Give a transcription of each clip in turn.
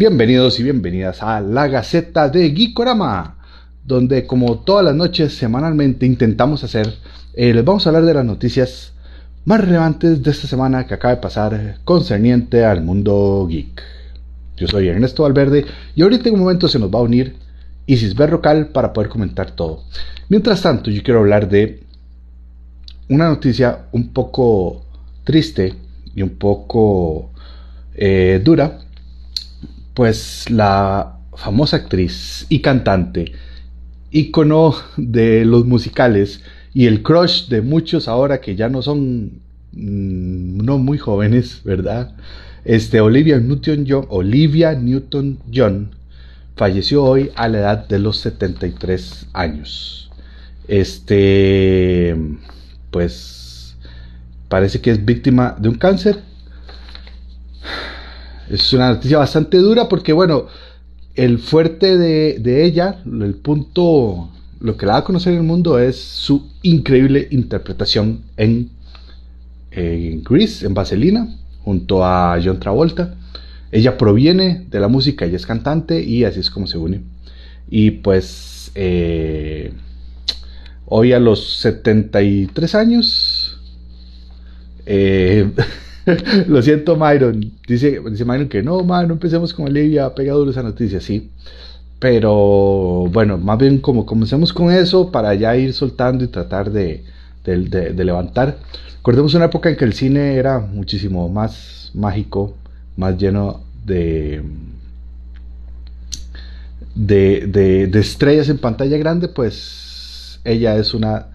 Bienvenidos y bienvenidas a la Gaceta de Geekorama, donde como todas las noches semanalmente intentamos hacer, eh, les vamos a hablar de las noticias más relevantes de esta semana que acaba de pasar concerniente al mundo geek. Yo soy Ernesto Valverde y ahorita en un momento se nos va a unir Isis Berrocal para poder comentar todo. Mientras tanto, yo quiero hablar de una noticia un poco triste y un poco eh, dura, pues la famosa actriz y cantante, ícono de los musicales y el crush de muchos ahora que ya no son mm, no muy jóvenes, ¿verdad? Este Olivia Newton-John, Olivia Newton-John falleció hoy a la edad de los 73 años. Este pues parece que es víctima de un cáncer. Es una noticia bastante dura porque, bueno, el fuerte de, ella, el punto, lo que la da a conocer en el mundo es su increíble interpretación en, en en Vaselina, junto a John Travolta. Ella proviene de la música, ella es cantante y así es como se une. Y pues eh, Hoy a los 73 años. Eh, lo siento, Myron. Dice, dice Myron que no, man, no empecemos con Olivia, pega duro esa noticia, sí. Pero bueno, más bien como comencemos con eso para ya ir soltando y tratar de, de, levantar. Recordemos una época en que el cine era muchísimo más mágico, más lleno de, de, de estrellas en pantalla grande, pues ella es una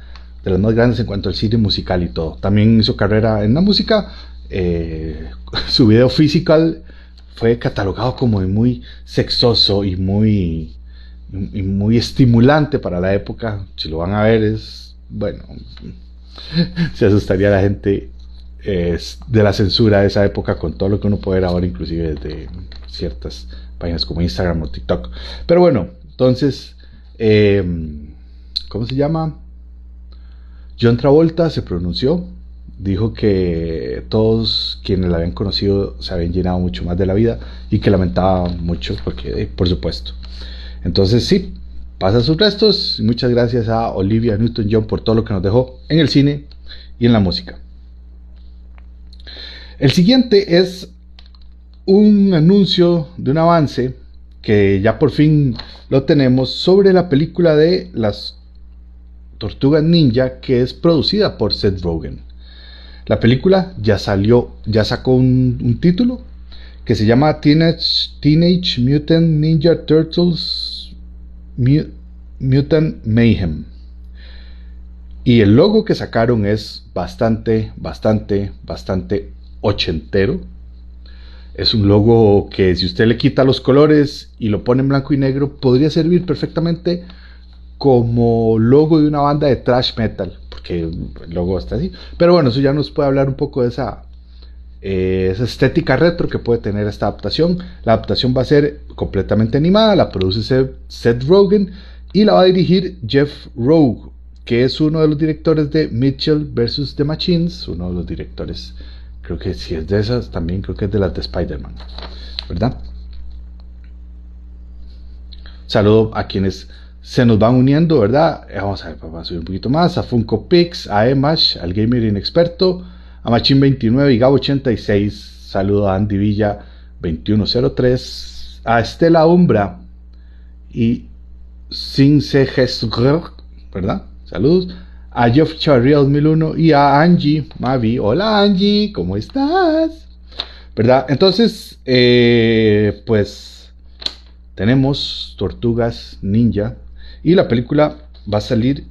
de las más grandes en cuanto al cine musical y todo. También hizo carrera en la música. Eh, su video physical fue catalogado como muy sexoso y muy, muy estimulante para la época. Si lo van a ver es, bueno, se asustaría la gente de la censura de esa época con todo lo que uno puede ver ahora, inclusive desde ciertas páginas como Instagram o TikTok. Pero bueno, entonces... Eh, ¿cómo se llama? John Travolta se pronunció, dijo que todos quienes la habían conocido se habían llenado mucho más de la vida y que lamentaba mucho, porque eh, por supuesto. Entonces sí, pasa sus restos. Muchas gracias a Olivia Newton-John por todo lo que nos dejó en el cine y en la música. El siguiente es un anuncio de un avance que ya por fin lo tenemos sobre la película de las Tortuga Ninja que es producida por Seth Rogen. La película ya salió, ya sacó un, título que se llama Teenage, Mutant Ninja Turtles Mutant Mayhem. Y el logo que sacaron es bastante, bastante, bastante ochentero. Es un logo que si usted le quita los colores y lo pone en blanco y negro, podría servir perfectamente como logo de una banda de thrash metal, porque el logo está así. Pero bueno, eso ya nos puede hablar un poco de esa, eh, estética retro que puede tener esta adaptación. La adaptación va a ser completamente animada, la produce Seth Rogen y la va a dirigir Jeff Rogue, que es uno de los directores de Mitchell vs. The Machines, uno de los directores, creo que si es de esas, también creo que es de las de Spider-Man, ¿verdad? Saludo a quienes se nos van uniendo, ¿verdad? Eh, vamos a ver, vamos a subir un poquito más. A Funko Pix, a Emash, al Gamer Inexperto, a Machine29 y Gabo86. Saludo a Andy Villa 2103, a Estela Umbra y Sinse ¿verdad? Saludos. A Jeff Charriel 1001 y a Angie Mavi. Hola Angie, ¿cómo estás? ¿Verdad? Entonces, eh, pues tenemos Tortugas Ninja y la película va a salir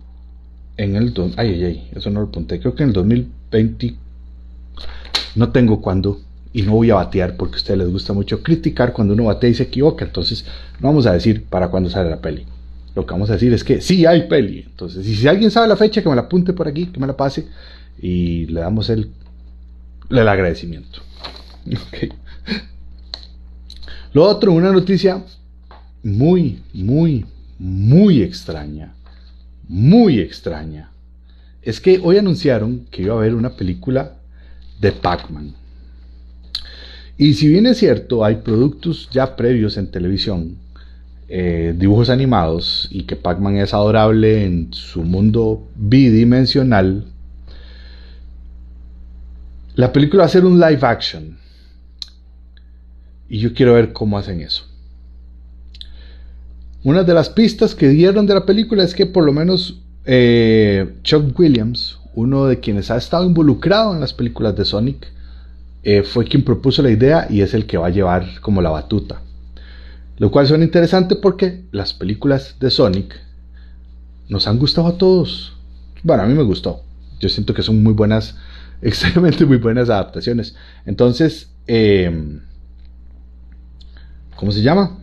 en el... Ay, ay, ay, eso no lo apunté. Creo que en el 2020... No tengo cuándo y no voy a batear porque a ustedes les gusta mucho criticar cuando uno batea y se equivoca. Entonces, no vamos a decir para cuándo sale la peli. Lo que vamos a decir es que sí hay peli. Entonces, si alguien sabe la fecha, que me la apunte por aquí, que me la pase y le damos el, el agradecimiento. Okay. Lo otro, una noticia muy, muy, muy extraña, muy extraña, es que hoy anunciaron que iba a haber una película de Pac-Man. Y si bien es cierto, hay productos ya previos en televisión, eh, dibujos animados, y que Pac-Man es adorable en su mundo bidimensional, la película va a ser un live action. Y yo quiero ver cómo hacen eso. Una de las pistas que dieron de la película es que por lo menos eh, Chuck Williams, uno de quienes ha estado involucrado en las películas de Sonic, eh, fue quien propuso la idea y es el que va a llevar como la batuta. Lo cual suena interesante porque las películas de Sonic nos han gustado a todos. Bueno, a mí me gustó. Yo siento que son muy buenas, extremadamente muy buenas adaptaciones. Entonces, eh, ¿cómo se llama?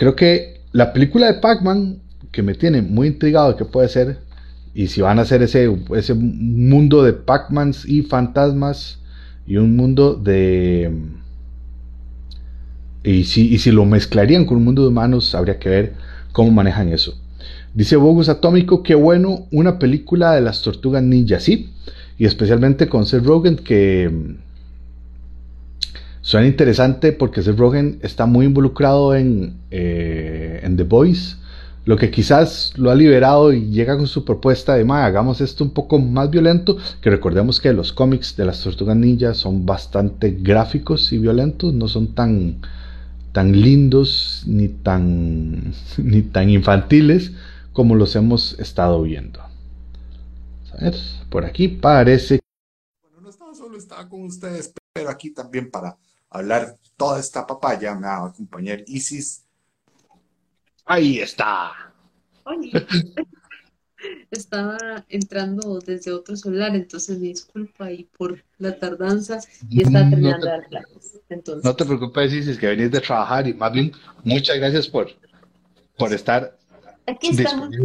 Creo que la película de Pac-Man, que me tiene muy intrigado de qué puede ser, y si van a hacer ese, ese mundo de Pac-Mans y fantasmas, y un mundo de... Y si, y si lo mezclarían con un mundo de humanos, habría que ver cómo manejan eso. Dice Bogus Atómico, qué bueno, una película de las tortugas ninja, sí, y especialmente con Seth Rogen, que suena interesante porque Seth Rogen está muy involucrado en, eh, The Voice lo que quizás lo ha liberado y llega con su propuesta de, hagamos esto un poco más violento, que recordemos que los cómics de las tortugas ninja son bastante gráficos y violentos, no son tan, tan lindos ni tan, ni tan infantiles como los hemos estado viendo. Por aquí parece... Bueno, no estaba solo, estaba con ustedes, pero aquí también para hablar toda esta papaya me va a acompañar Isis Ahí está. Estaba entrando desde otro celular, entonces me disculpa ahí por la tardanza y está terminando no clases. Entonces. No te preocupes, es que venís de trabajar y más bien muchas gracias por, por estar Aquí estamos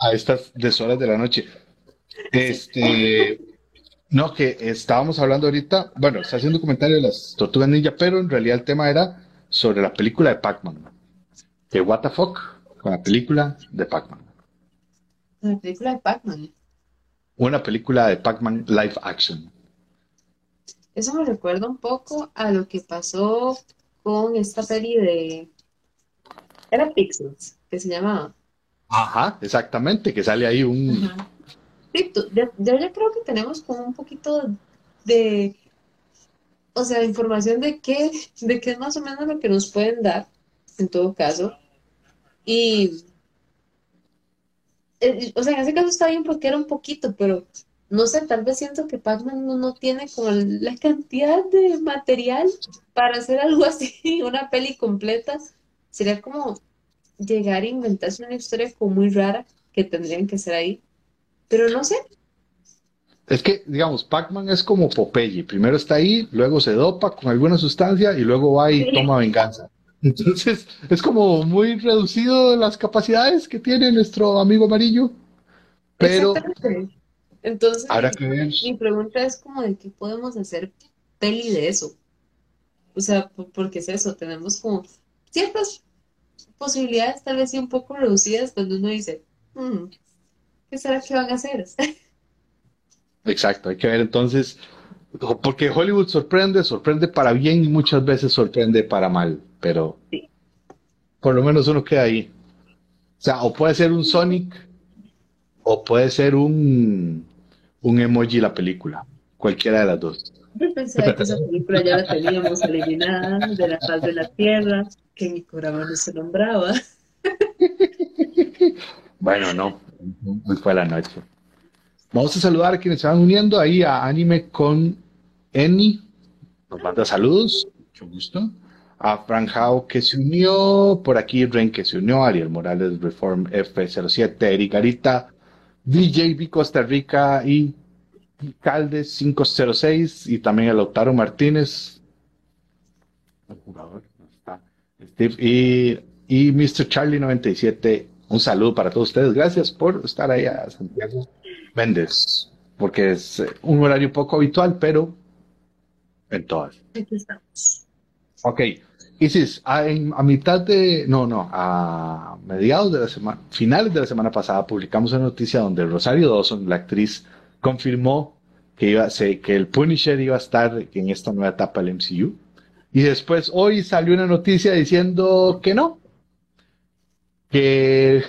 a estas deshoras de la noche. Este, no, que estábamos hablando ahorita, bueno, está haciendo un comentario de las tortugas ninja, pero en realidad el tema era sobre la película de Pac-Man. De What the Fuck con la película de Pac-Man. La película de Pac-Man. Una película de Pac-Man live action. Eso me recuerda un poco a lo que pasó con esta peli de. Era Pixels, que se llamaba. Ajá, exactamente, que sale ahí un. Yo, ya creo que tenemos como un poquito de o sea, información de qué, de qué es más o menos lo que nos pueden dar, en todo caso. Y, eh, o sea, en ese caso está bien porque era un poquito, pero no sé, tal vez siento que Pac-Man no, tiene como la cantidad de material para hacer algo así, una peli completa. Sería como llegar a inventarse una historia como muy rara que tendrían que ser ahí. Pero no sé, es que, digamos, Pac-Man es como Popeye. Primero está ahí, luego se dopa con alguna sustancia y luego va y toma venganza. Entonces, es como muy reducido las capacidades que tiene nuestro amigo amarillo. Pero. Entonces, mi pregunta es como de qué podemos hacer peli de eso. O sea, porque es eso, tenemos como ciertas posibilidades, tal vez sí un poco reducidas, cuando uno dice, hmm, ¿qué será que van a hacer? Exacto, hay que ver entonces, porque Hollywood sorprende, sorprende para bien y muchas veces sorprende para mal, pero por lo menos uno queda ahí. O sea, o puede ser un Sonic o puede ser un, un emoji la película, cualquiera de las dos. Yo pensaba que esa película ya la teníamos eliminada de la faz de la tierra, que mi programa no se nombraba. bueno, no, muy fue la noche. Vamos a saludar a quienes se van uniendo ahí a Anime con Eni. Nos manda saludos, mucho gusto. A Franjao que se unió, por aquí Ren que se unió, Ariel Morales Reform F07, Eric Garita, DJB Costa Rica y Caldes 506 y también a Lautaro Martínez. El jugador, está. Steve y, y Mr. Charlie 97. Un saludo para todos ustedes. Gracias por estar ahí a Santiago Méndez, porque es eh, un horario poco habitual, pero en todas. Aquí estamos. Ok. Isis, a, a, mitad de, no, no, a mediados de la semana, finales de la semana pasada, publicamos una noticia donde Rosario Dawson, la actriz, confirmó que, iba, se, que el Punisher iba a estar en esta nueva etapa del MCU. Y después hoy salió una noticia diciendo que no, que,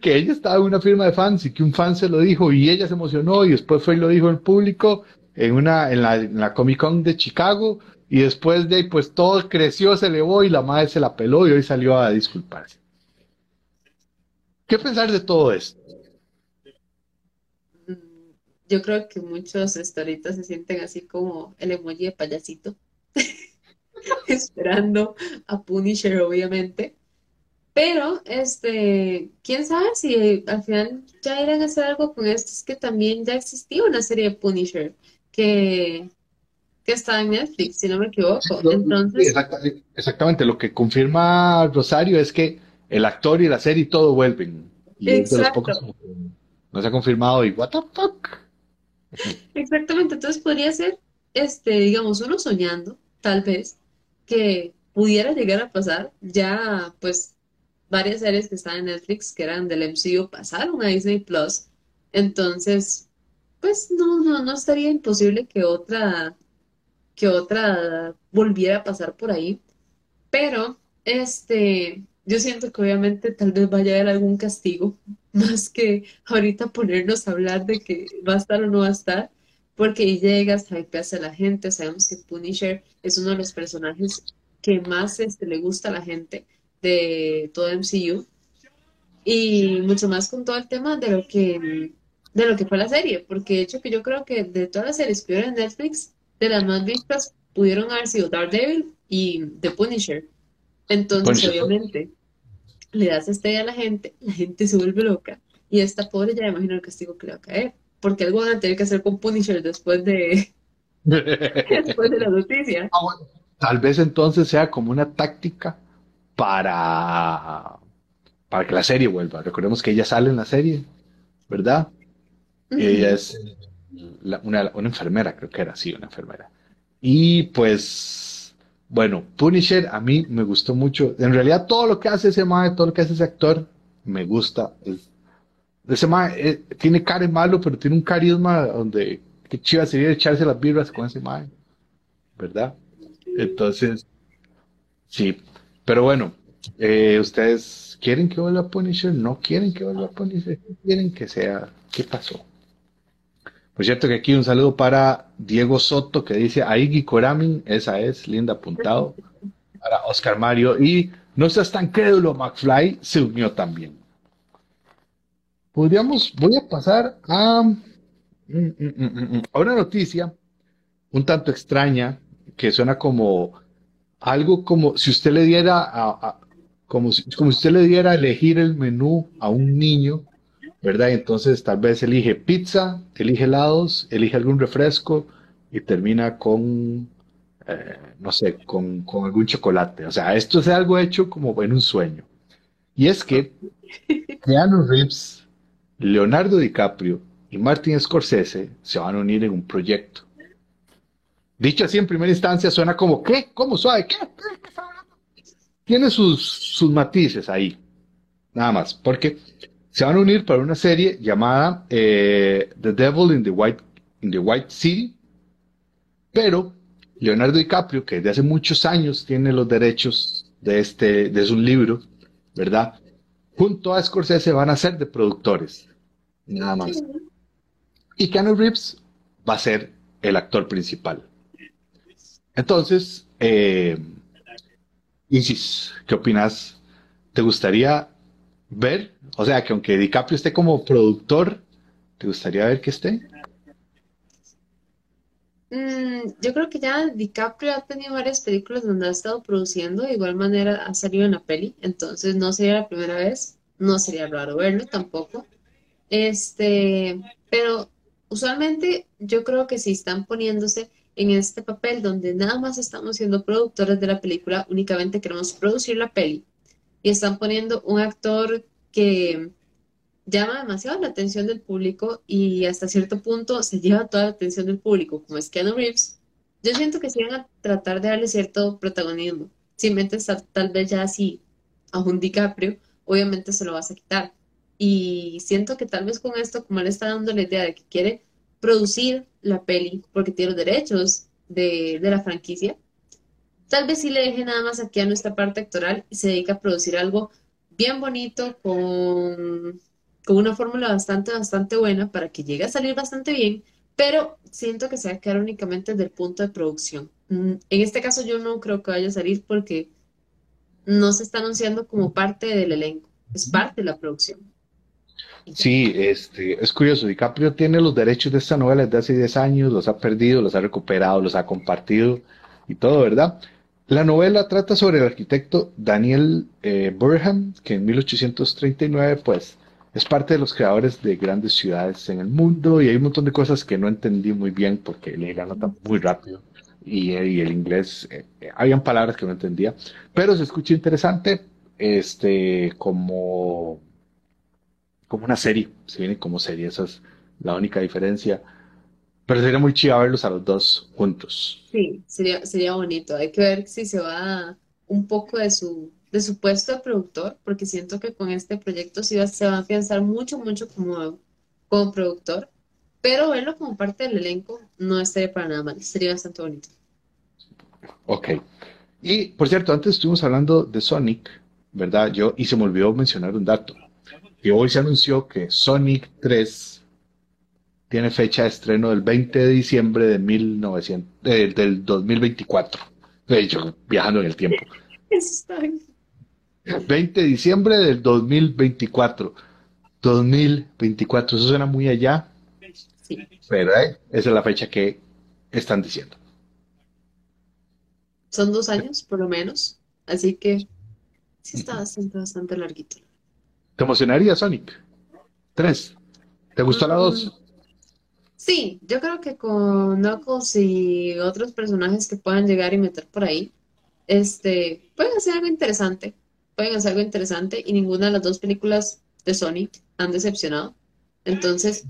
que ella estaba en una firma de fans y que un fan se lo dijo y ella se emocionó y después fue y lo dijo en público en, una, en, la, Comic Con de Chicago y después de ahí pues todo creció, se elevó y la madre se la peló y hoy salió a disculparse. ¿Qué pensar de todo esto? Mm, Yo creo que muchos historitas se sienten así como el emoji de payasito, esperando a Punisher, obviamente. Pero, este, quién sabe si al final ya irán a hacer algo con esto. Es que también ya existía una serie de Punisher que, que está en Netflix, si no me equivoco. Entonces, exacta- exactamente, lo que confirma Rosario es que el actor y la serie todo vuelven. Y Exacto. pocos no se ha confirmado y what the fuck. exactamente. Entonces podría ser, este, digamos, uno soñando, tal vez, que pudiera llegar a pasar. Ya, pues, varias series que estaban en Netflix, que eran del MCU, pasaron a Disney Plus. Entonces, pues no, no, no estaría imposible que otra, que otra volviera a pasar por ahí. Pero, este, yo siento que obviamente tal vez vaya a haber algún castigo, más que ahorita ponernos a hablar de que va a estar o no va a estar, porque llegas, hypeas a la gente, sabemos que Punisher es uno de los personajes que más este, le gusta a la gente de todo MCU, y mucho más con todo el tema de lo que, de lo que fue la serie, porque de hecho que yo creo que de todas las series que en Netflix, de las más vistas pudieron haber sido Daredevil y The Punisher. Entonces, Punisher. obviamente, le das esta idea a la gente, la gente se vuelve loca, y esta pobre ya imagino el castigo que le va a caer, porque algo van a tener que hacer con Punisher después de, después de la noticia. Ah, bueno. Tal vez entonces sea como una táctica para, para que la serie vuelva. Recordemos que ella sale en la serie, ¿verdad? Ella es la- una, una enfermera, creo que era, sí, una enfermera. Y pues, bueno, Punisher a mí me gustó mucho. En realidad todo lo que hace ese mae, todo lo que hace ese actor, me gusta. Es- ese mae eh, tiene cara malo, pero tiene un carisma donde qué chiva sería echarse las birras con ese mae, ¿verdad? Entonces, sí. Pero bueno, eh, ¿ustedes quieren que vuelva Punisher? ¿No quieren que vuelva Punisher? ¿Qué quieren que sea? ¿Qué pasó? Por cierto que aquí un saludo para Diego Soto que dice Aigi Koramin, esa es, linda apuntado. Para Oscar Mario y no seas tan crédulo, McFly se unió también. Podríamos, voy a pasar a, mm, mm, mm, a una noticia un tanto extraña que suena como algo como si usted le diera a, a- como si, como si usted le diera a elegir el menú a un niño, ¿verdad? Entonces tal vez elige pizza, elige helados, elige algún refresco y termina con, eh, no sé, con, con algún chocolate. O sea, esto es algo hecho como en un sueño. Y es que Keanu Reeves, Leonardo DiCaprio y Martin Scorsese se van a unir en un proyecto. Dicho así en primera instancia suena como, ¿qué? ¿Cómo suave? ¿Qué? ¿Qué? ¿Qué está hablando? Tiene sus, sus matices ahí, nada más, porque se van a unir para una serie llamada eh, The Devil in the White, in the White City, pero Leonardo DiCaprio, que desde hace muchos años tiene los derechos de este, de su libro, ¿verdad? Junto a Scorsese van a ser de productores, nada más. Y Keanu Reeves va a ser el actor principal. Entonces, eh, Isis, ¿qué opinas? ¿Te gustaría ver? O sea, que aunque DiCaprio esté como productor, ¿te gustaría ver que esté? Mm, yo creo que ya DiCaprio ha tenido varias películas donde ha estado produciendo, de igual manera ha salido en la peli, entonces no sería la primera vez, no sería raro verlo tampoco. Este, pero usualmente yo creo que si están poniéndose en este papel donde nada más estamos siendo productores de la película, únicamente queremos producir la peli y están poniendo un actor que llama demasiado la atención del público y hasta cierto punto se lleva toda la atención del público, como es Keanu Reeves, yo siento que sí van a tratar de darle cierto protagonismo. Si metes a- tal vez ya así a un DiCaprio, obviamente se lo vas a quitar. Y siento que tal vez con esto, como él está dando la idea de que quiere producir la peli porque tiene los derechos de, de la franquicia. Tal vez sí le deje nada más aquí a nuestra parte actoral y se dedica a producir algo bien bonito con, con una fórmula bastante, bastante buena para que llegue a salir bastante bien, pero siento que se va a quedar únicamente desde el punto de producción. Mm, En este caso yo no creo que vaya a salir porque no se está anunciando como parte del elenco, es parte de la producción. Sí, este, es curioso, DiCaprio tiene los derechos de esta novela desde hace 10 años, los ha perdido, los ha recuperado, los ha compartido y todo, ¿verdad? La novela trata sobre el arquitecto Daniel eh, Burham, que en 1839, pues, es parte de los creadores de grandes ciudades en el mundo y hay un montón de cosas que no entendí muy bien porque leí la nota muy rápido y, y el inglés, eh, eh, habían palabras que no entendía, pero se escucha interesante, este, como como una serie, se viene como serie, esa es la única diferencia. Pero sería muy chido verlos a los dos juntos. Sí, sería, sería bonito. Hay que ver si se va un poco de su, de su puesto de productor, porque siento que con este proyecto sí va- se va a afianzar mucho, mucho como, como productor, pero verlo como parte del elenco no estaría para nada mal, sería bastante bonito. Ok. Y por cierto, antes estuvimos hablando de Sonic, ¿verdad? Yo, y se me olvidó mencionar un dato. Que hoy se anunció que Sonic 3 tiene fecha de estreno del 20 de diciembre de 1900, eh, del 2024. De hecho, viajando en el tiempo. Eso está bien. 20 de diciembre del 2024. 2024, eso suena muy allá, Sí. pero eh, esa es la fecha que están diciendo. Son dos años, por lo menos, así que sí está bastante, bastante larguito. ¿Te emocionaría Sonic 3? ¿Te gustó la Mm, 2? Sí, yo creo que con Knuckles y otros personajes que puedan llegar y meter por ahí, este, pueden hacer algo interesante, pueden hacer algo interesante y ninguna de las dos películas de Sonic han decepcionado. Entonces,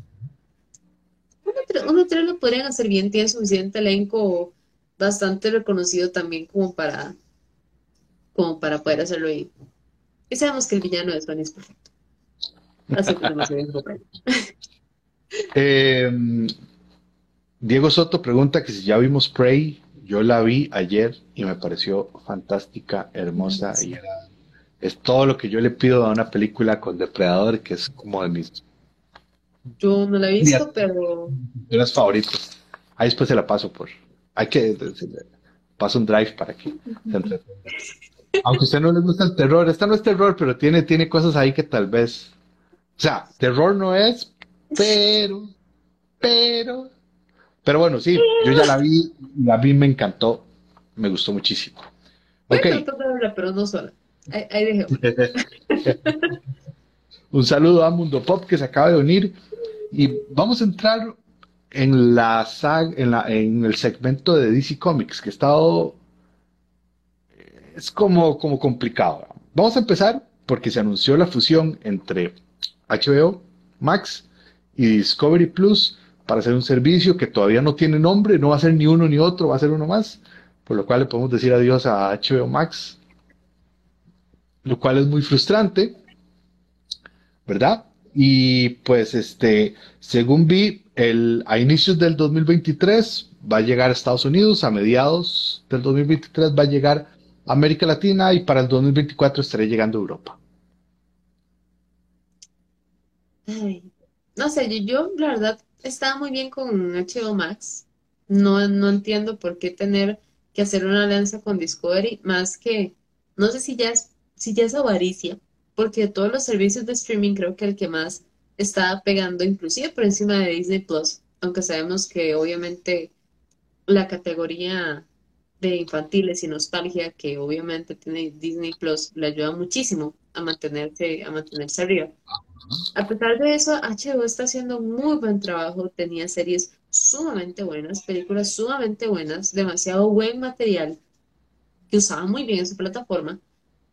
uno tres lo podrían hacer bien, tiene suficiente elenco bastante reconocido también como para, como para poder hacerlo bien. Y sabemos que el villano de Sonic es perfecto. Así que no se Eh, Diego Soto pregunta que si ya vimos Prey. Yo la vi ayer y me pareció fantástica, hermosa y era- es todo lo que yo le pido a una película con Depredador, que es como de mis Yo no la he visto, pero películas favoritas. Ahí después se la paso por. Hay que. Paso un drive para que se entretenga. Aunque a usted no le gusta el terror, esta no es terror, pero tiene, tiene cosas ahí que tal vez. O sea, terror no es, pero. Pero. Pero bueno, sí, yo ya la vi, la vi, me encantó, me gustó muchísimo. pero no sola. Ahí, ahí un saludo a Mundo Pop que se acaba de unir y vamos a entrar en la sag- en la, en el segmento de DC Comics que ha estado es como, como complicado. Vamos a empezar porque se anunció la fusión entre HBO Max y Discovery Plus para hacer un servicio que todavía no tiene nombre, no va a ser ni uno ni otro, va a ser uno más, por lo cual le podemos decir adiós a HBO Max, lo cual es muy frustrante, ¿verdad? Y pues este, según vi, el, a inicios del 2023 va a llegar a Estados Unidos, a mediados del 2023 va a llegar América Latina y para el 2024 estaré llegando a Europa. Ay, no sé, yo, la verdad estaba muy bien con HBO Max. No, no entiendo por qué tener que hacer una alianza con Discovery, más que, no sé si ya es, si ya es avaricia, porque de todos los servicios de streaming creo que el que más está pegando, inclusive por encima de Disney Plus, aunque sabemos que obviamente la categoría de infantiles y nostalgia que obviamente tiene Disney Plus le ayuda muchísimo a mantenerse, a mantenerse arriba. A pesar de eso, HBO está haciendo muy buen trabajo, tenía series sumamente buenas, películas sumamente buenas, demasiado buen material que usaba muy bien en su plataforma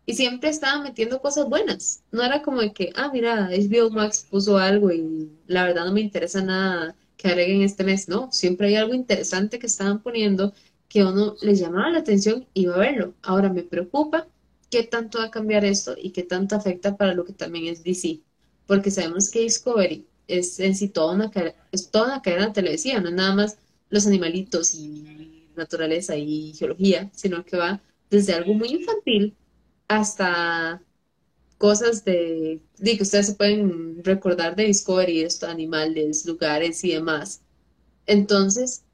y siempre estaba metiendo cosas buenas. No era como de que, ah, mira, HBO Max puso algo y la verdad no me interesa nada que agreguen este mes. No, siempre hay algo interesante que estaban poniendo que a uno les llamaba la atención y iba a verlo. Ahora me preocupa qué tanto va a cambiar esto y qué tanto afecta para lo que también es DC porque sabemos que Discovery es en sí toda una, toda una cadena televisiva, no es nada más los animalitos y naturaleza y geología, sino que va desde algo muy infantil hasta cosas de, de que ustedes se pueden recordar de Discovery, esto, animales, lugares y demás. Entonces,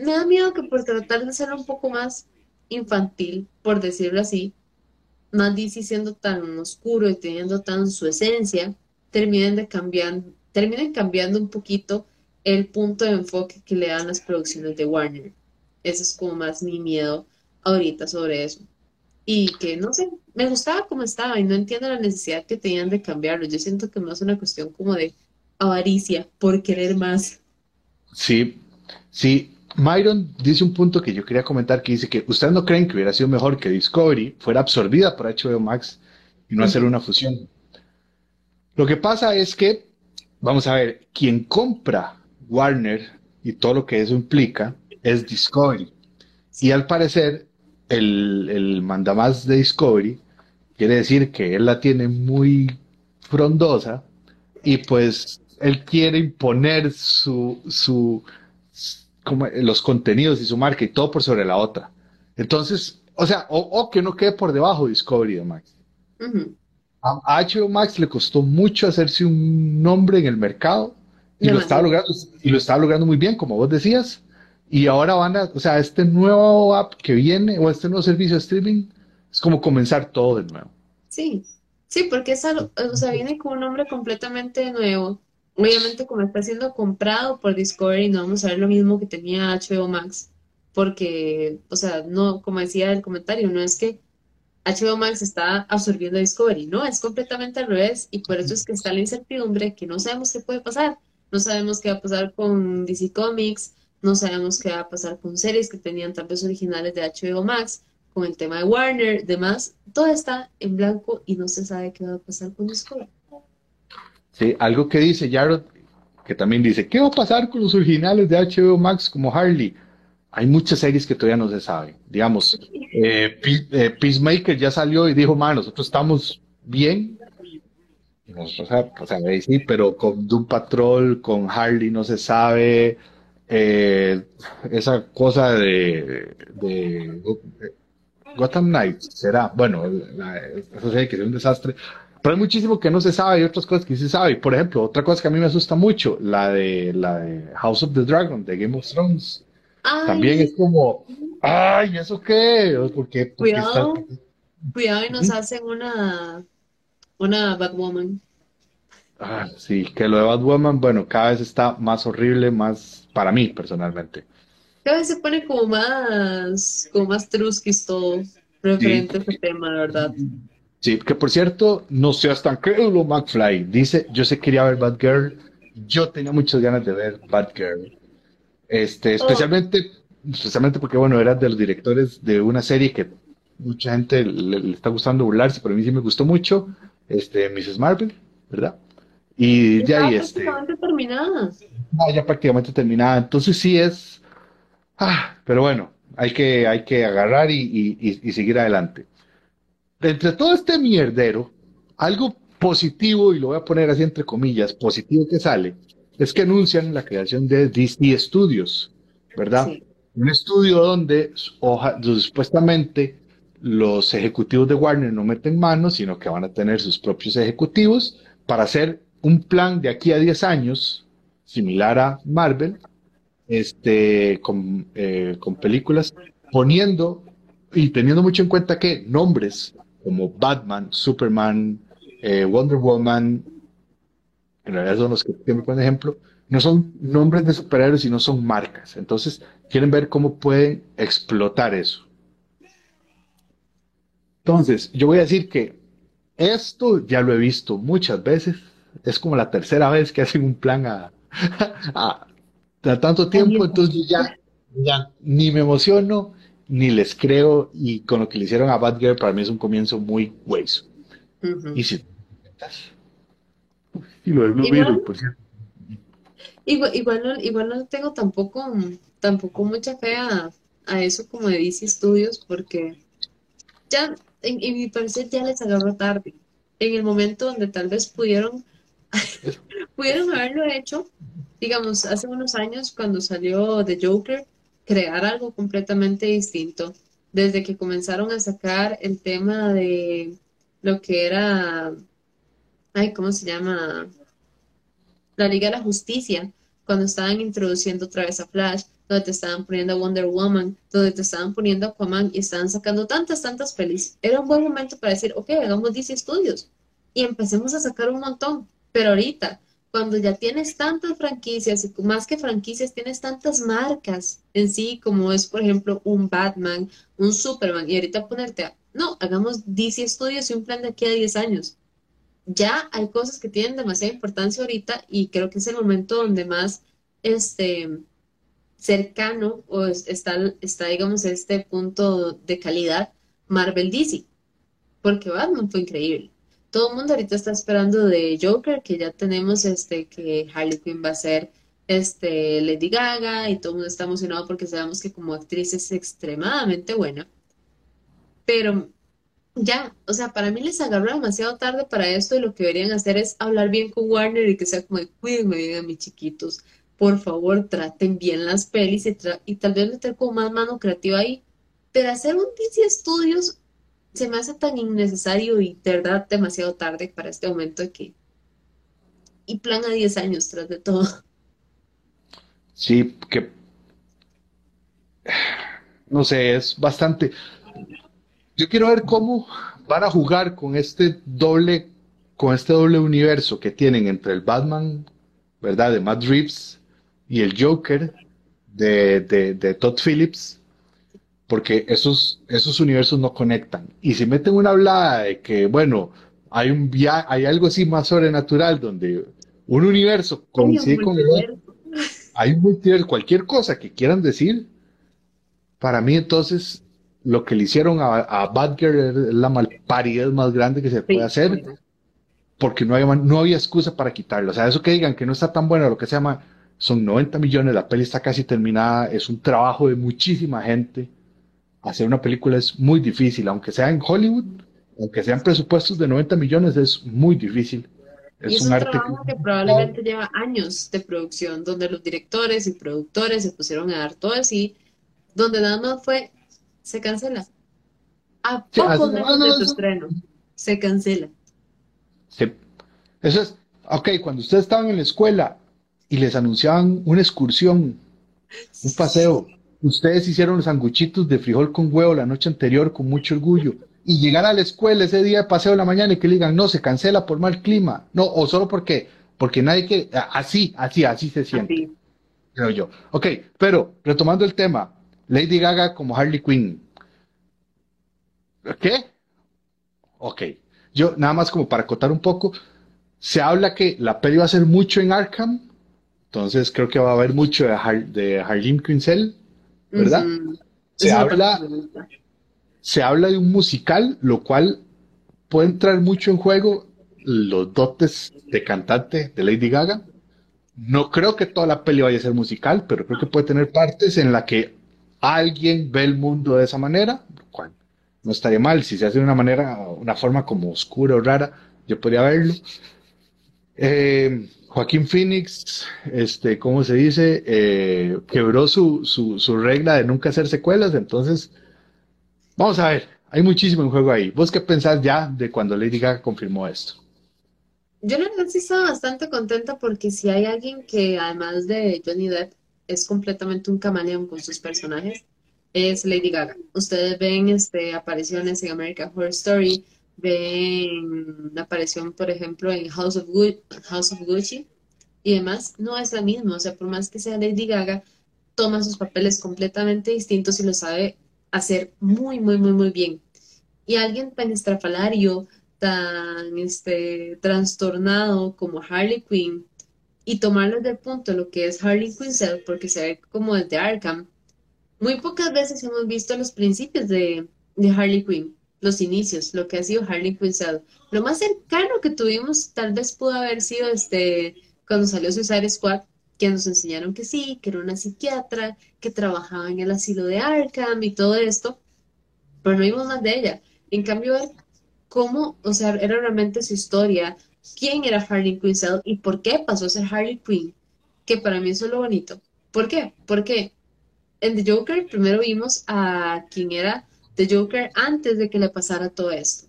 me da miedo que por tratar de hacerlo un poco más infantil, por decirlo así, más DC siendo tan oscuro y teniendo tan su esencia, terminen de cambiar, terminen cambiando un poquito el punto de enfoque que le dan las producciones de Warner. Ese es como más mi miedo ahorita sobre eso. Y que no sé, me gustaba como estaba y no entiendo la necesidad que tenían de cambiarlo. Yo siento que más una cuestión como de avaricia por querer más. Sí, sí. Myron dice un punto que yo quería comentar que dice que ustedes no creen que hubiera sido mejor que Discovery fuera absorbida por HBO Max y no hacer Ujú, una fusión. Lo que pasa es que, vamos a ver, quien compra Warner y todo lo que eso implica es Discovery. Y al parecer, el, el mandamás de Discovery quiere decir que él la tiene muy frondosa y pues él quiere imponer su, su, como los contenidos y su marca y todo por sobre la otra. Entonces, o sea, o, o que no quede por debajo Discovery de Max. ujú, A a HBO Max le costó mucho hacerse un nombre en el mercado y lo estaba logrando, y lo estaba logrando muy bien, como vos decías. Y ahora van a, o sea, este nuevo app que viene o este nuevo servicio de streaming es como comenzar todo de nuevo. Sí, sí, porque es algo, o sea, viene con un nombre completamente nuevo. Obviamente, como está siendo comprado por Discovery, no vamos a ver lo mismo que tenía HBO Max, porque, o sea, no, como decía el comentario, no es que HBO Max está absorbiendo Discovery, no, es completamente al revés, y por eso es que está la incertidumbre, que no sabemos qué puede pasar. No sabemos qué va a pasar con DC Comics, no sabemos qué va a pasar con series que tenían tal vez originales de HBO Max, con el tema de Warner, demás, todo está en blanco y no se sabe qué va a pasar con Discovery. Sí, algo que dice Jared, que también dice, ¿qué va a pasar con los originales de HBO Max como Harley? Hay muchas series que todavía no se saben. Digamos, eh, eh, Peacemaker ya salió y dijo, man, nosotros estamos bien. O sea, o sea, sí, pero con Doom Patrol, con Harley no se sabe. Eh, esa cosa de, de Gotham Knights será, bueno, la, serie que es un desastre. Pero hay muchísimo que no se sabe y otras cosas que sí se sabe. Por ejemplo, otra cosa que a mí me asusta mucho, la de, la de House of the Dragon, de Game of Thrones. También es como, ay, ¿eso qué? ¿Por qué, por qué está? cuidado, cuidado y nos hacen una, una Batwoman. Ah, sí, que lo de Batwoman, bueno, cada vez está más horrible, más para mí personalmente. Cada vez se pone como más, como más truskis todo Sí, referente a este tema, la verdad. Sí, que por cierto, no seas tan crédulo, McFly. Dice, yo sé que quería ver Batgirl, yo tenía muchas ganas de ver Batgirl. Este, Oh, especialmente, especialmente porque, bueno, era de los directores de una serie que mucha gente le, le está gustando burlarse, pero a mí sí me gustó mucho, este, Mrs. Marvel, ¿verdad? Y estaba ahí, este, prácticamente terminada. ah, ya prácticamente terminada. Entonces sí es, ah, pero bueno, hay que, hay que agarrar y, y, y- y seguir adelante. De entre todo este mierdero, algo positivo, y lo voy a poner así entre comillas, positivo que sale, es que anuncian la creación de Disney Studios, ¿verdad? Sí. Un estudio donde oja- supuestamente los ejecutivos de Warner no meten manos, sino que van a tener sus propios ejecutivos para hacer un plan de aquí a 10 años, similar a Marvel, este, con, eh, con películas, poniendo y teniendo mucho en cuenta que nombres como Batman, Superman, eh, Wonder Woman, en realidad son los que siempre ponen ejemplo, no son nombres de superhéroes, sino son marcas. Entonces, quieren ver cómo pueden explotar eso. Entonces, yo voy a decir que esto ya lo he visto muchas veces. Es como la tercera vez que hacen un plan a, a, a tanto tiempo, entonces ya, ya ni me emociono, ni les creo, y con lo que le hicieron a Batgirl, para mí es un comienzo muy hueso. Ujú. Y si y lo de Blue Igual, Beetle, por cierto. igual, igual no, igual no tengo tampoco, tampoco mucha fe a, a eso como de DC Studios, porque ya, en, en mi parecer, ya les agarró tarde. En el momento donde tal vez pudieron Pudieron haberlo hecho, digamos, hace unos años cuando salió The Joker, crear algo completamente distinto. Desde que comenzaron a sacar el tema de lo que era, ay, ¿cómo se llama? La Liga de la Justicia, cuando estaban introduciendo otra vez a Flash, donde te estaban poniendo a Wonder Woman, donde te estaban poniendo a Aquaman y estaban sacando tantas, tantas pelis. Era un buen momento para decir, ok, hagamos DC Studios y empecemos a sacar un montón. Pero ahorita, cuando ya tienes tantas franquicias y más que franquicias, tienes tantas marcas en sí, como es, por ejemplo, un Batman, un Superman, y ahorita ponerte a, no, hagamos DC Studios y un plan de aquí a 10 años. Ya hay cosas que tienen demasiada importancia ahorita y creo que es el momento donde más, este, cercano o está, está, digamos, este punto de calidad Marvel DC, porque Batman fue increíble. Todo el mundo ahorita está esperando de Joker, que ya tenemos este, que Harley Quinn va a ser este, Lady Gaga y todo el mundo está emocionado porque sabemos que como actriz es extremadamente buena. Pero ya, o sea, para mí les agarró demasiado tarde para esto y lo que deberían hacer es hablar bien con Warner y que sea como, cuídenme bien a mis chiquitos por favor traten bien las pelis y, tal vez meter como más mano creativa ahí. Pero hacer un DC Studios se me hace tan innecesario y de verdad demasiado tarde para este momento de que... Y plan a 10 años tras de todo. Sí, que... No sé, es bastante... Yo quiero ver cómo van a jugar con este doble, con este doble universo que tienen entre el Batman, ¿verdad? De Matt Reeves y el Joker de, de, Todd Phillips, porque esos, esos universos no conectan. Y si meten una hablada de que, bueno, hay, un via hay algo así más sobrenatural donde un universo coincide con el otro, hay un multiverso, cualquier cosa que quieran decir, para mí entonces lo que le hicieron a, a Batgirl es la malparidad más grande que se puede hacer, porque no, hay, no había excusa para quitarlo. O sea, eso que digan que no está tan bueno, lo que se llama son 90 millones, la peli está casi terminada, es un trabajo de muchísima gente. Hacer una película es muy difícil, aunque sea en Hollywood, aunque sean presupuestos de 90 millones, es muy difícil. Es, y es un, trabajo que, probablemente lleva años de producción, donde los directores y productores se pusieron a dar todo así, donde nada más fue, se cancela. A poco de su estreno, se cancela. Sí. Eso es, ok, cuando ustedes estaban en la escuela y les anunciaban una excursión, un paseo. Ustedes hicieron los sanguchitos de frijol con huevo la noche anterior con mucho orgullo. Y llegar a la escuela ese día de paseo de la mañana y que le digan, no, se cancela por mal clima. No, o solo porque, porque nadie que, así, así, así se siente. Creo yo. Ok, pero retomando el tema, Lady Gaga como Harley Quinn. ¿Qué? Ok. Yo, nada más como para acotar un poco, se habla que la peli va a ser mucho en Arkham, entonces creo que va a haber mucho de, Har de Harlem ¿verdad? se, habla, se habla de un musical, lo cual puede entrar mucho en juego los dotes de cantante de Lady Gaga. No creo que toda la peli vaya a ser musical, pero creo que puede tener partes en la que alguien ve el mundo de esa manera, lo cual no estaría mal. Si se hace de una manera, una forma como oscura o rara, yo podría verlo. Eh, Joaquín Phoenix, este, ¿cómo se dice? Eh, quebró su, su, regla de nunca hacer secuelas, entonces, vamos a ver, hay muchísimo en juego ahí. ¿Vos qué pensás ya de cuando Lady Gaga confirmó esto? Yo la verdad sí estaba bastante contenta porque si hay alguien que además de Johnny Depp es completamente un camaleón con sus personajes, es Lady Gaga. Ustedes ven este, apariciones en American Horror Story, ven la aparición, por ejemplo, en House of, House of Gucci y demás, no es la misma. O sea, por más que sea Lady Gaga, toma sus papeles completamente distintos y lo sabe hacer muy, muy, muy, muy bien. Y alguien tan estrafalario, tan este, trastornado como Harley Quinn, y tomarlo desde el punto de lo que es Harley Quinn porque se ve como desde Arkham. Muy pocas veces hemos visto los principios de, de Harley Quinn los inicios, lo que ha sido Harley Quinn. Lo más cercano que tuvimos tal vez pudo haber sido este, cuando salió Suicide Squad, que nos enseñaron que sí, que era una psiquiatra, que trabajaba en el asilo de Arkham y todo esto, pero no vimos más de ella. En cambio, cómo, o sea, era realmente su historia, quién era Harley Quinn y por qué pasó a ser Harley Quinn, que para mí es lo bonito. ¿Por qué? Porque en The Joker primero vimos a quien era The Joker antes de que le pasara todo esto.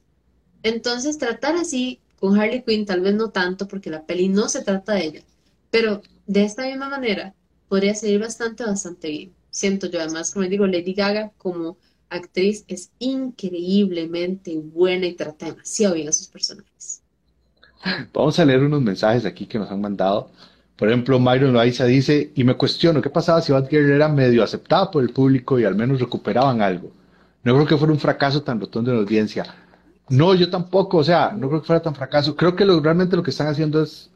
Entonces tratar así con Harley Quinn, tal vez no tanto, porque la peli no se trata de ella, pero de esta misma manera podría salir bastante, bastante bien. Siento yo, además, como digo, Lady Gaga como actriz es increíblemente buena y trata demasiado bien a sus personajes. Vamos a leer unos mensajes aquí que nos han mandado. Por ejemplo, Myron Loaiza dice, y me cuestiono, ¿qué pasaba si Batgirl era medio aceptada por el público y al menos recuperaban algo? No creo que fuera un fracaso tan rotundo en la audiencia. No, yo tampoco, o sea, no creo que fuera tan fracaso. Creo que lo, realmente lo que están haciendo es...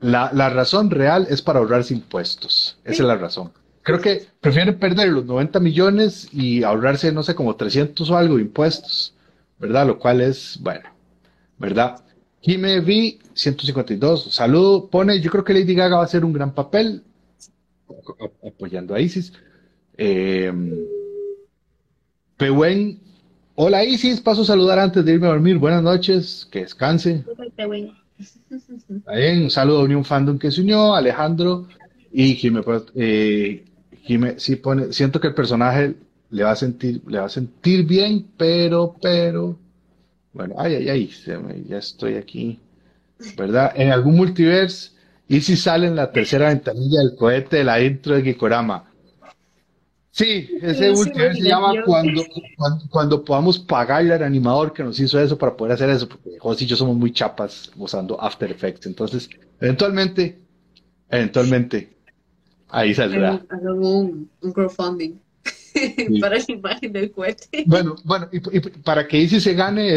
La, la razón real es para ahorrarse impuestos. Esa es la razón. Creo que prefieren perder los 90 millones y ahorrarse, no sé, como 300 o algo de impuestos, ¿verdad? Lo cual es, bueno, ¿verdad? Jime V, 152, saludo, pone, yo creo que Lady Gaga va a hacer un gran papel apoyando a Isis. Eh, Pehuen Hola Isis, paso a saludar antes de irme a dormir. Buenas noches, que descanse. Bien, un saludo a Unión Fandom que se unió, Alejandro y Jimé. Eh, sí pone, siento que el personaje le va a sentir, le va a sentir bien, pero, pero, bueno, ay, ay, ay, ya estoy aquí, ¿verdad? En algún multiverse, Isis sale en la tercera ventanilla del cohete de la intro de Gikorama. Sí, ese último se llama cuando, cuando, podamos pagarle al animador que nos hizo eso para poder hacer eso, porque José y yo somos muy chapas usando After Effects. Entonces, eventualmente, eventualmente, ahí saldrá. un, un crowdfunding para la imagen del cohete. Bueno, bueno, y, para que Isis se gane,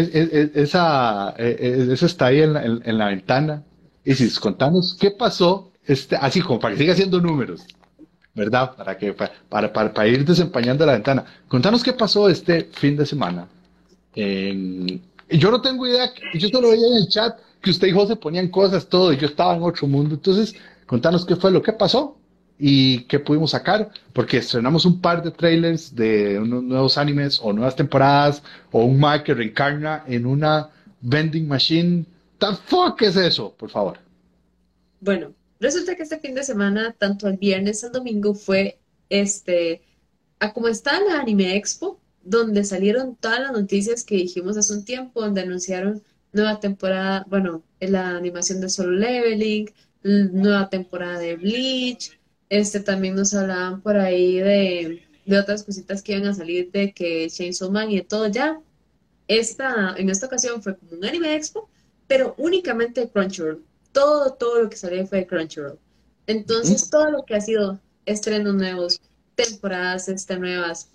esa, e, e, esa está ahí en la, en, la ventana. Isis, contanos qué pasó, este, así como para que siga haciendo números. ¿Verdad? Para, que, para, para, ir desempañando la ventana. Contanos qué pasó este fin de semana. yo no tengo idea, yo solo veía en el chat que usted y José ponían cosas, todo, y yo estaba en otro mundo. Entonces, contanos qué fue lo que pasó y qué pudimos sacar, porque estrenamos un par de trailers de unos nuevos animes o nuevas temporadas o un Mike que reencarna en una vending machine. ¿Tan fuck es eso, por favor? Bueno, Resulta que este fin de semana, tanto el viernes al domingo, fue este, a como está la Anime Expo, donde salieron todas las noticias que dijimos hace un tiempo, donde anunciaron nueva temporada, bueno, la animación de Solo Leveling, nueva temporada de Bleach, este también nos hablaban por ahí de, de otras cositas que iban a salir de que Chainsaw Man y de todo ya. Esta, en esta ocasión fue como un Anime Expo, pero únicamente Crunchyroll todo, todo lo que salió fue de Crunchyroll. Entonces, todo lo que ha sido estrenos nuevos, temporadas este, nuevas,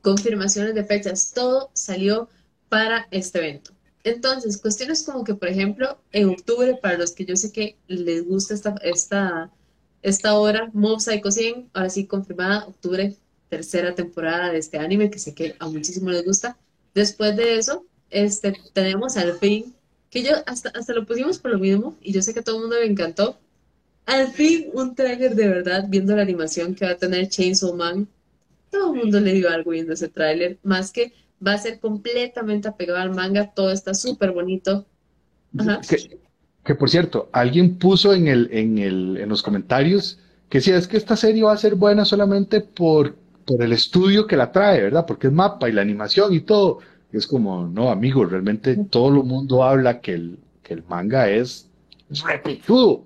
confirmaciones de fechas, todo salió para este evento. Entonces, cuestiones como que, por ejemplo, en octubre, para los que yo sé que les gusta esta, esta, esta hora, Mob Psycho 100, ahora sí confirmada, octubre, tercera temporada de este anime, que sé que a muchísimo les gusta. Después de eso, este, tenemos al fin que yo hasta, hasta lo pusimos por lo mismo y yo sé que a todo el mundo le encantó. Al fin, un tráiler de verdad, viendo la animación que va a tener Chainsaw Man. Todo el mundo le dio algo viendo ese tráiler, más que va a ser completamente apegado al manga, todo está súper bonito. Que, por cierto, alguien puso en, el, en, el, en los comentarios que si es que esta serie va a ser buena solamente por, por el estudio que la trae, ¿verdad? Porque es mapa y la animación y todo es como, no, amigo, realmente todo el mundo habla que el, que el manga es repitudo.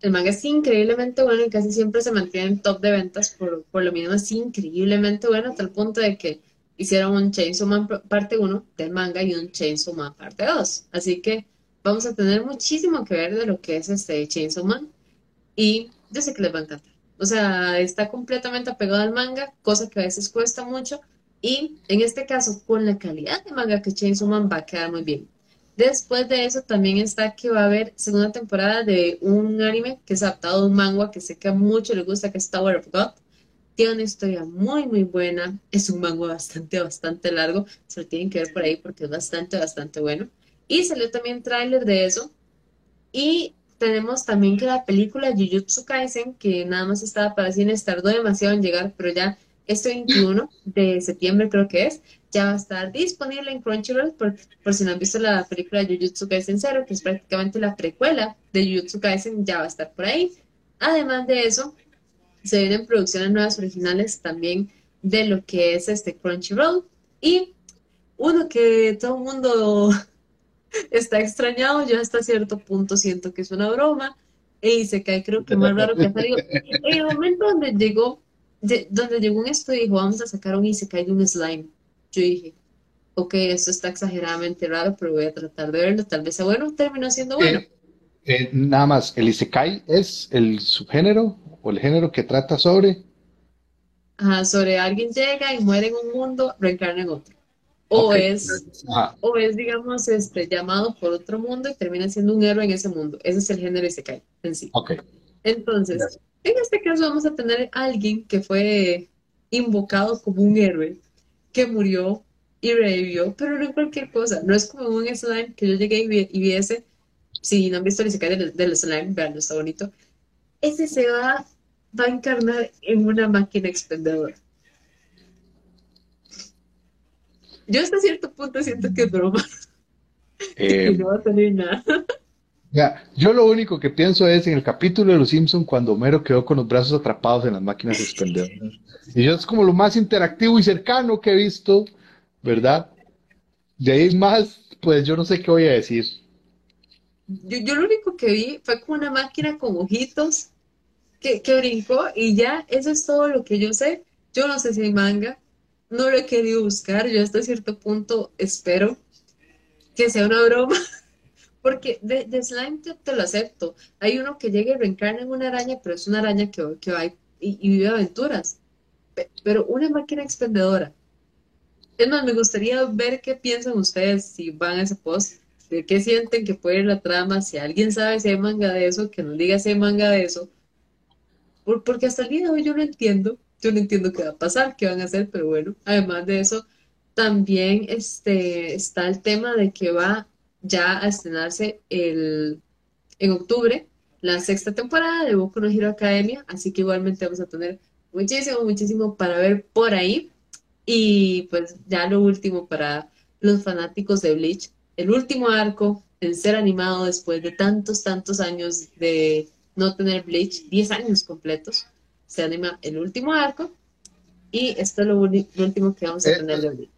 El manga es increíblemente bueno y casi siempre se mantiene en top de ventas, por, por lo mismo es increíblemente bueno, hasta el punto de que hicieron un Chainsaw Man parte 1 del manga y un Chainsaw Man parte 2. Así que vamos a tener muchísimo que ver de lo que es este Chainsaw Man y yo sé que les va a encantar. O sea, está completamente apegado al manga, cosa que a veces cuesta mucho, y en este caso, con la calidad de manga que Chainsaw Man va a quedar muy bien. Después de eso también está que va a haber segunda temporada de un anime que es adaptado a un manga que sé que a muchos les gusta, que es Tower of God. Tiene una historia muy, muy buena. Es un manga bastante, bastante largo. Se lo tienen que ver por ahí porque es bastante, bastante bueno. Y salió también tráiler de eso. Y tenemos también que la película Jujutsu Kaisen, que nada más estaba para cines, tardó demasiado en llegar, pero ya este 21 de septiembre creo que es, ya va a estar disponible en Crunchyroll por, por si no han visto la película de Jujutsu Kaisen Zero, que es prácticamente la precuela de Jujutsu Kaisen, ya va a estar por ahí. Además de eso, se vienen producciones nuevas originales también de lo que es este Crunchyroll y uno que todo el mundo está extrañado, yo hasta cierto punto siento que es una broma, y se cae creo que más raro que ha salido. En el momento donde llegó, donde llegó un estudio y dijo, vamos a sacar un Isekai de un slime, yo dije, ok, esto está exageradamente raro, pero voy a tratar de verlo, tal vez sea bueno, terminó siendo bueno. Eh, eh, nada más, ¿el Isekai es el subgénero o el género que trata sobre? Ajá, sobre alguien llega y muere en un mundo, reencarna en otro. O es, o es, digamos, este, llamado por otro mundo y termina siendo un héroe en ese mundo. Ese es el género Isekai en sí. Okay. Entonces, en este caso vamos a tener a alguien que fue invocado como un héroe, que murió y revivió, pero no en cualquier cosa. No es como un slime que yo llegué y, vi, y viese. Si no han visto el Isekai del, del slime, vean, está bonito. Ese se va, va a encarnar en una máquina expendedora. Yo hasta cierto punto siento que es broma. Eh, no va a salir nada. Ya, yo lo único que pienso es en el capítulo de Los Simpson cuando Homero quedó con los brazos atrapados en las máquinas expendedoras. Y yo es como lo más interactivo y cercano que he visto, ¿verdad? De ahí más, pues yo no sé qué voy a decir. Yo, yo lo único que vi fue como una máquina con ojitos que, que brincó y ya, eso es todo lo que yo sé. Yo no sé si hay manga, no lo he querido buscar, yo hasta cierto punto espero que sea una broma, porque de, slime te, lo acepto. Hay uno que llega y reencarna en una araña, pero es una araña que, que va y, vive aventuras. Pero una máquina expendedora. Es más, me gustaría ver qué piensan ustedes si van a ese post, de qué sienten que puede ir la trama, si alguien sabe si hay manga de eso, que nos diga si hay manga de eso. porque hasta el día de hoy yo no entiendo yo no entiendo qué va a pasar, qué van a hacer, pero bueno, además de eso, también este, está el tema de que va ya a estrenarse el, en octubre la sexta temporada de Boku no Hero Academia, así que igualmente vamos a tener muchísimo, muchísimo para ver por ahí. Y pues ya lo último para los fanáticos de Bleach, el último arco en ser animado después de tantos, tantos años de no tener Bleach, 10 años completos se anima el último arco y esto es lo, último que vamos a eh, tener de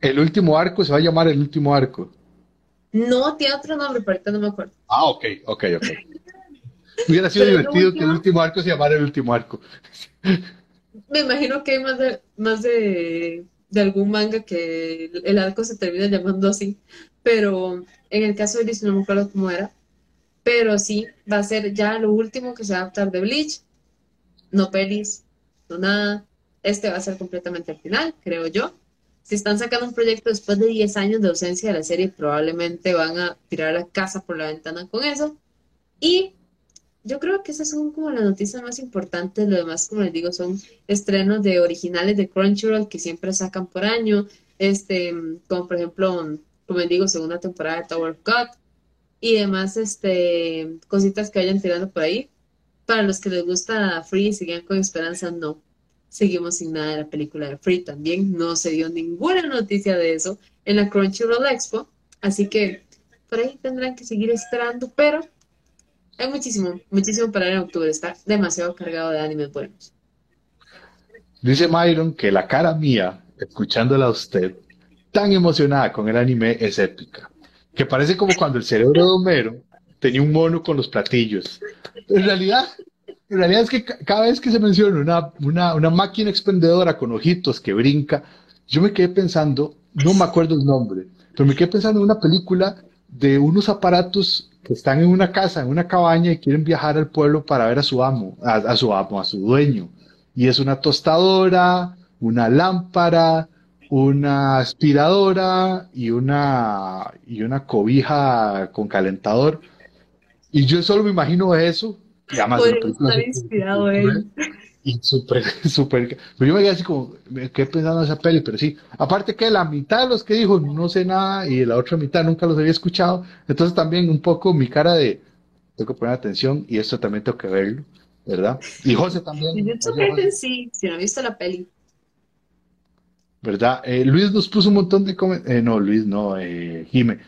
El último arco se va a llamar el último arco. No, tiene otro nombre, pero ahorita no me acuerdo. Ah, ok, ok, ok. Hubiera sido divertido que el último arco se llamara el último arco. Me imagino que hay más de, más de, de algún manga que el arco se termina llamando así, pero en el caso de Bleach no me acuerdo cómo era, pero sí, va a ser ya lo último que se va a adaptar de Bleach no pelis, no nada. Este va a ser completamente al final, creo yo. Si están sacando un proyecto después de 10 años de ausencia de la serie, probablemente van a tirar la casa por la ventana con eso. Y yo creo que esas son como las noticias más importantes. Lo demás, como les digo, son estrenos de originales de Crunchyroll que siempre sacan por año. Este, como por ejemplo, como les digo, segunda temporada de Tower God. Y demás, este, cositas que vayan tirando por ahí. Para los que les gusta Free y siguen con esperanza, no. Seguimos sin nada de la película de Free también. No se dio ninguna noticia de eso en la Crunchyroll Expo. Así que por ahí tendrán que seguir esperando, pero hay muchísimo, muchísimo para en octubre. Está demasiado cargado de animes buenos. Dice Myron que la cara mía, escuchándola a usted, tan emocionada con el anime, es épica. Que parece como cuando el cerebro de Homero tenía un mono con los platillos. En realidad, en realidad es que cada vez que se menciona una, una, máquina expendedora con ojitos que brinca, yo me quedé pensando, no me acuerdo el nombre, pero me quedé pensando en una película de unos aparatos que están en una casa, en una cabaña y quieren viajar al pueblo para ver a su amo, a, su amo, a su dueño. Y es una tostadora, una lámpara, una aspiradora y una, y una cobija con calentador. Y yo solo me imagino eso. Y además estar inspirado él. Y súper, súper. Pero yo me quedé así como, me quedé pensando en esa peli, pero sí. Aparte que la mitad de los que dijo no sé nada y la otra mitad nunca los había escuchado. Entonces también un poco mi cara de, tengo que poner atención y esto también tengo que verlo, ¿verdad? Y José también. Yo sí, si no he visto la peli. ¿verdad? Eh, Luis nos puso un montón de comentarios, no, Luis, no, eh, Jime.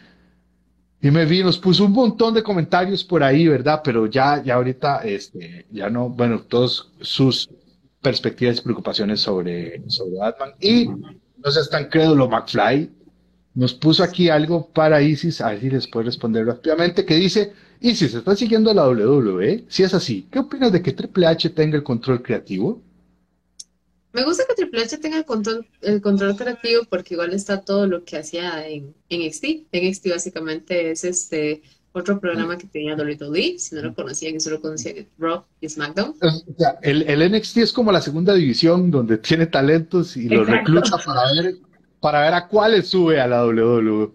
Jime vi, nos puso un montón de comentarios por ahí, ¿verdad? Pero ya, ya ahorita, este, ya no, bueno, todos sus perspectivas y preocupaciones sobre, sobre Batman. Y no seas tan crédulo, McFly. Nos puso aquí algo para Isis, a ver si les puedo responder rápidamente, que dice, Isis, ¿estás siguiendo la WWE? Si es así, ¿qué opinas de que Triple H tenga el control creativo? Me gusta que Triple H tenga el control, el control creativo porque igual está todo lo que hacía en, en NXT. NXT básicamente es este otro programa que tenía WWE, si no lo conocían, que solo conocían Raw y SmackDown. O sea, el, el NXT es como la segunda división donde tiene talentos y los recluta para ver, para ver a cuáles sube a la WWE.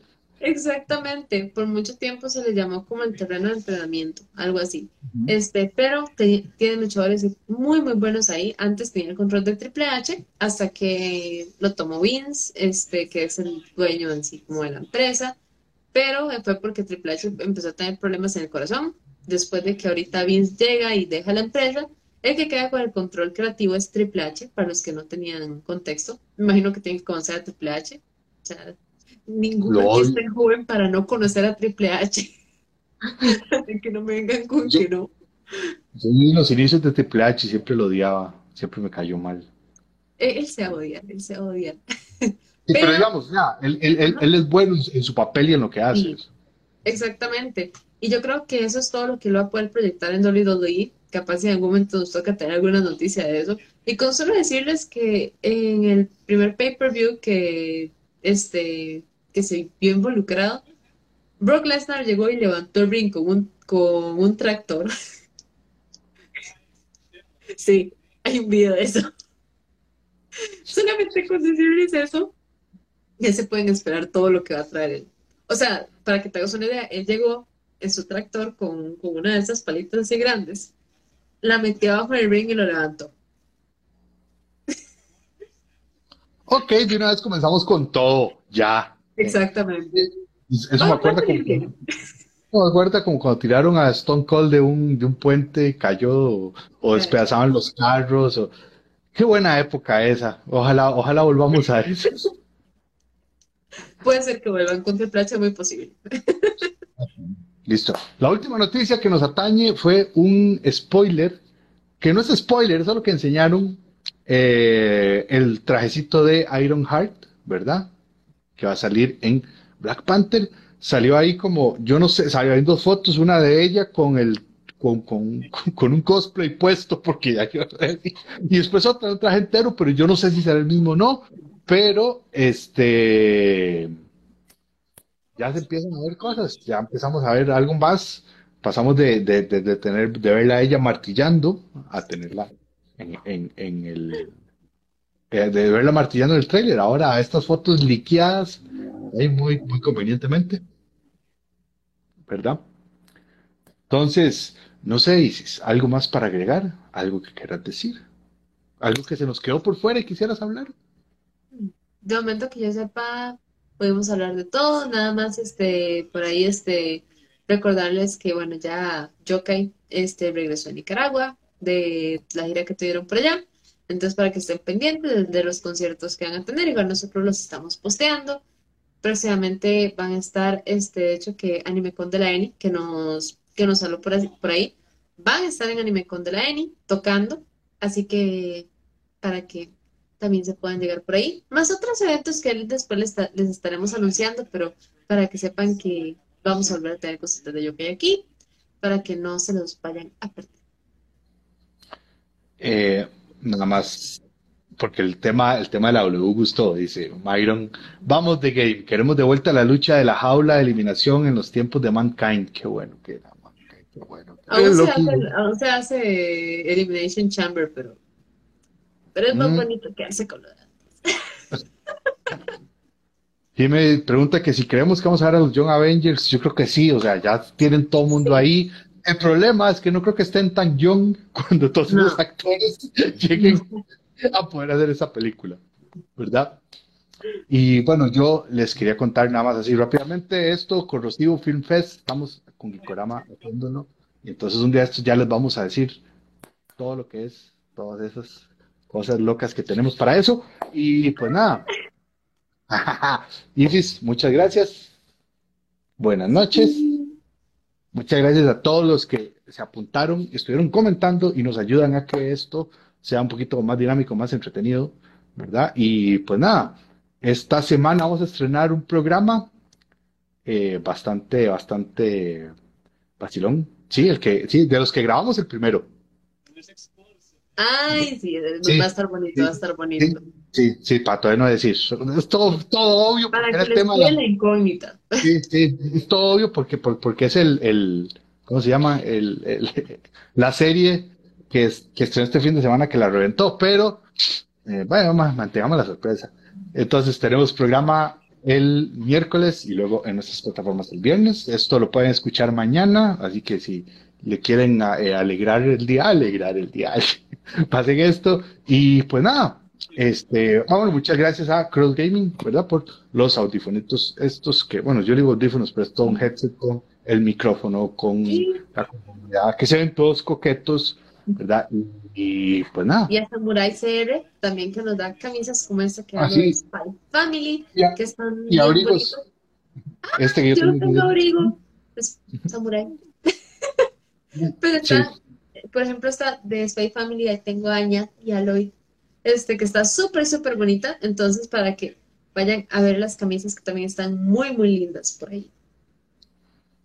Exactamente, por mucho tiempo se le llamó como el terreno de entrenamiento, algo así. Este, pero te- tiene luchadores muy, muy buenos ahí. Antes tenía el control de Triple H, hasta que lo tomó Vince, este, que es el dueño en sí como de la empresa. Pero fue porque Triple H empezó a tener problemas en el corazón. Después de que ahorita Vince llega y deja la empresa, el que queda con el control creativo es Triple H, para los que no tenían contexto. Me imagino que tienen que conocer a Triple H. O sea, aquí odio. es joven para no conocer a Triple H. Así que no me vengan con Yo- que no. Yo vi los inicios de Triple H siempre lo odiaba, siempre me cayó mal. Él, se odia, él se odia. Sí, pero, Pero- digamos, ya, él, él- él- él es bueno en, en su papel y en lo que hace. Sí. Exactamente. Y yo creo que eso es todo lo que lo va a poder proyectar en WWE. Capaz si en algún momento nos toca tener alguna noticia de eso. Y con solo decirles que en el primer pay-per-view que, este, que se vio involucrado, Brock Lesnar llegó y levantó el ring con un, tractor. Sí, hay un video de eso. Solamente con decirles eso, ya se pueden esperar todo lo que va a traer él. O sea, para que te hagas una idea, él llegó en su tractor con, con una de esas palitas así grandes, la metió abajo del ring y lo levantó. Ok, de una vez comenzamos con todo, ya. Exactamente. Eso me acuerda como, me acuerda como cuando tiraron a Stone Cold de un, de un puente, cayó o, o despedazaban los carros. O... Qué buena época esa. Ojalá, ojalá volvamos a eso. Puede ser que vuelvan con H, muy posible. Listo. La última noticia que nos atañe fue un spoiler, que no es spoiler, es lo que enseñaron eh, el trajecito de Iron Heart, ¿verdad? Que va a salir en Black Panther. Salió ahí como, yo no sé, salió en dos fotos, una de ella con el con, con, con un cosplay puesto, porque ya decir, y después otra, un traje entero, pero yo no sé si será el mismo o no, pero este ya se empiezan a ver cosas, ya empezamos a ver algo más, pasamos de, de, de, de tener, de verla a ella martillando a tenerla en, en, en el, eh, de verla martillando en el tráiler, ahora a estas fotos liqueadas, ahí muy, muy convenientemente, ¿verdad? Entonces, no sé, Isis, ¿algo más para agregar? ¿Algo que quieras decir? ¿Algo que se nos quedó por fuera y quisieras hablar? De momento que yo sepa, podemos hablar de todo, nada más este, por ahí este, recordarles que bueno, ya Yokai este, regresó a Nicaragua de la gira que tuvieron por allá. Entonces, para que estén pendientes de, los conciertos que van a tener, igual nosotros los estamos posteando. Próximamente van a estar, este, de hecho, que AnimeCon de la ENI, que nos, que nos habló por, por ahí, van a estar en AnimeCon de la ENI tocando. Así que, para que también se puedan llegar por ahí. Más otros eventos que después les, les estaremos anunciando, pero para que sepan que vamos a volver a tener cositas de Yokai aquí, para que no se los vayan a perder. Eh, nada más, porque el tema, el tema de la W gustó, dice Myron. Vamos de game, queremos de vuelta la lucha de la jaula de eliminación en los tiempos de Mankind. Qué bueno que era Mankind, qué bueno. Aún Eh, se hace, aún se hace Elimination Chamber, pero, pero es más Mm. bonito quedarse con lo de Y me pregunta que si creemos que vamos a ver a los Young Avengers, yo creo que sí, o sea, ya tienen todo el mundo ahí. El problema es que no creo que estén tan young cuando todos No. los actores lleguen a poder hacer esa película, ¿verdad? Y bueno, yo les quería contar nada más así rápidamente esto, Corrosivo Film Fest, estamos con Gikorama haciéndolo, y entonces un día de estos ya les vamos a decir todo lo que es, todas esas cosas locas que tenemos para eso, y pues nada, Isis, muchas gracias. Buenas noches. Muchas gracias a todos los que se apuntaron, estuvieron comentando y nos ayudan a que esto sea un poquito más dinámico, más entretenido, ¿verdad? Y pues nada, esta semana vamos a estrenar un programa eh, bastante, bastante vacilón. Sí, el que, sí, de los que grabamos el primero. Ay, sí, Sí, va a estar bonito, sí, va a estar bonito. Sí, sí, para todavía no decir. Es todo, todo obvio Para que el les tema la- la incógnita. Sí, sí, es todo obvio porque, por- porque es el, el, ¿cómo se llama? El, el- la serie que, es, que estrenó este fin de semana que la reventó, pero eh, bueno, ma- mantengamos la sorpresa. Entonces tenemos programa el miércoles y luego en nuestras plataformas el viernes. Esto lo pueden escuchar mañana, así que si le quieren eh, alegrar el día, alegrar el día, pasen esto. Y pues nada, este, ah, bueno, muchas gracias a Cross Gaming, ¿verdad? Por los audífonos estos que, bueno, yo digo audífonos, pero es todo un headset con el micrófono, con Sí. la comodidad, que se ven todos coquetos, ¿verdad? Y, y, pues nada. Y a Samurai CR también que nos da camisas como esta que Ah, sí. Family, Y a- que están y abrigos. Este que yo Yo no tengo- tengo abrigo, es Samurai. Pero está, por ejemplo, esta de Spy Family, ahí tengo a Aña y a Lloyd, este, que está súper, súper bonita. Entonces, para que vayan a ver las camisas que también están muy, muy lindas por ahí.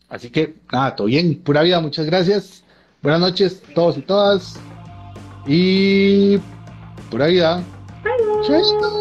Así que nada, todo bien, pura vida, muchas gracias. Buenas noches todos y todas. Y pura vida. Chaito.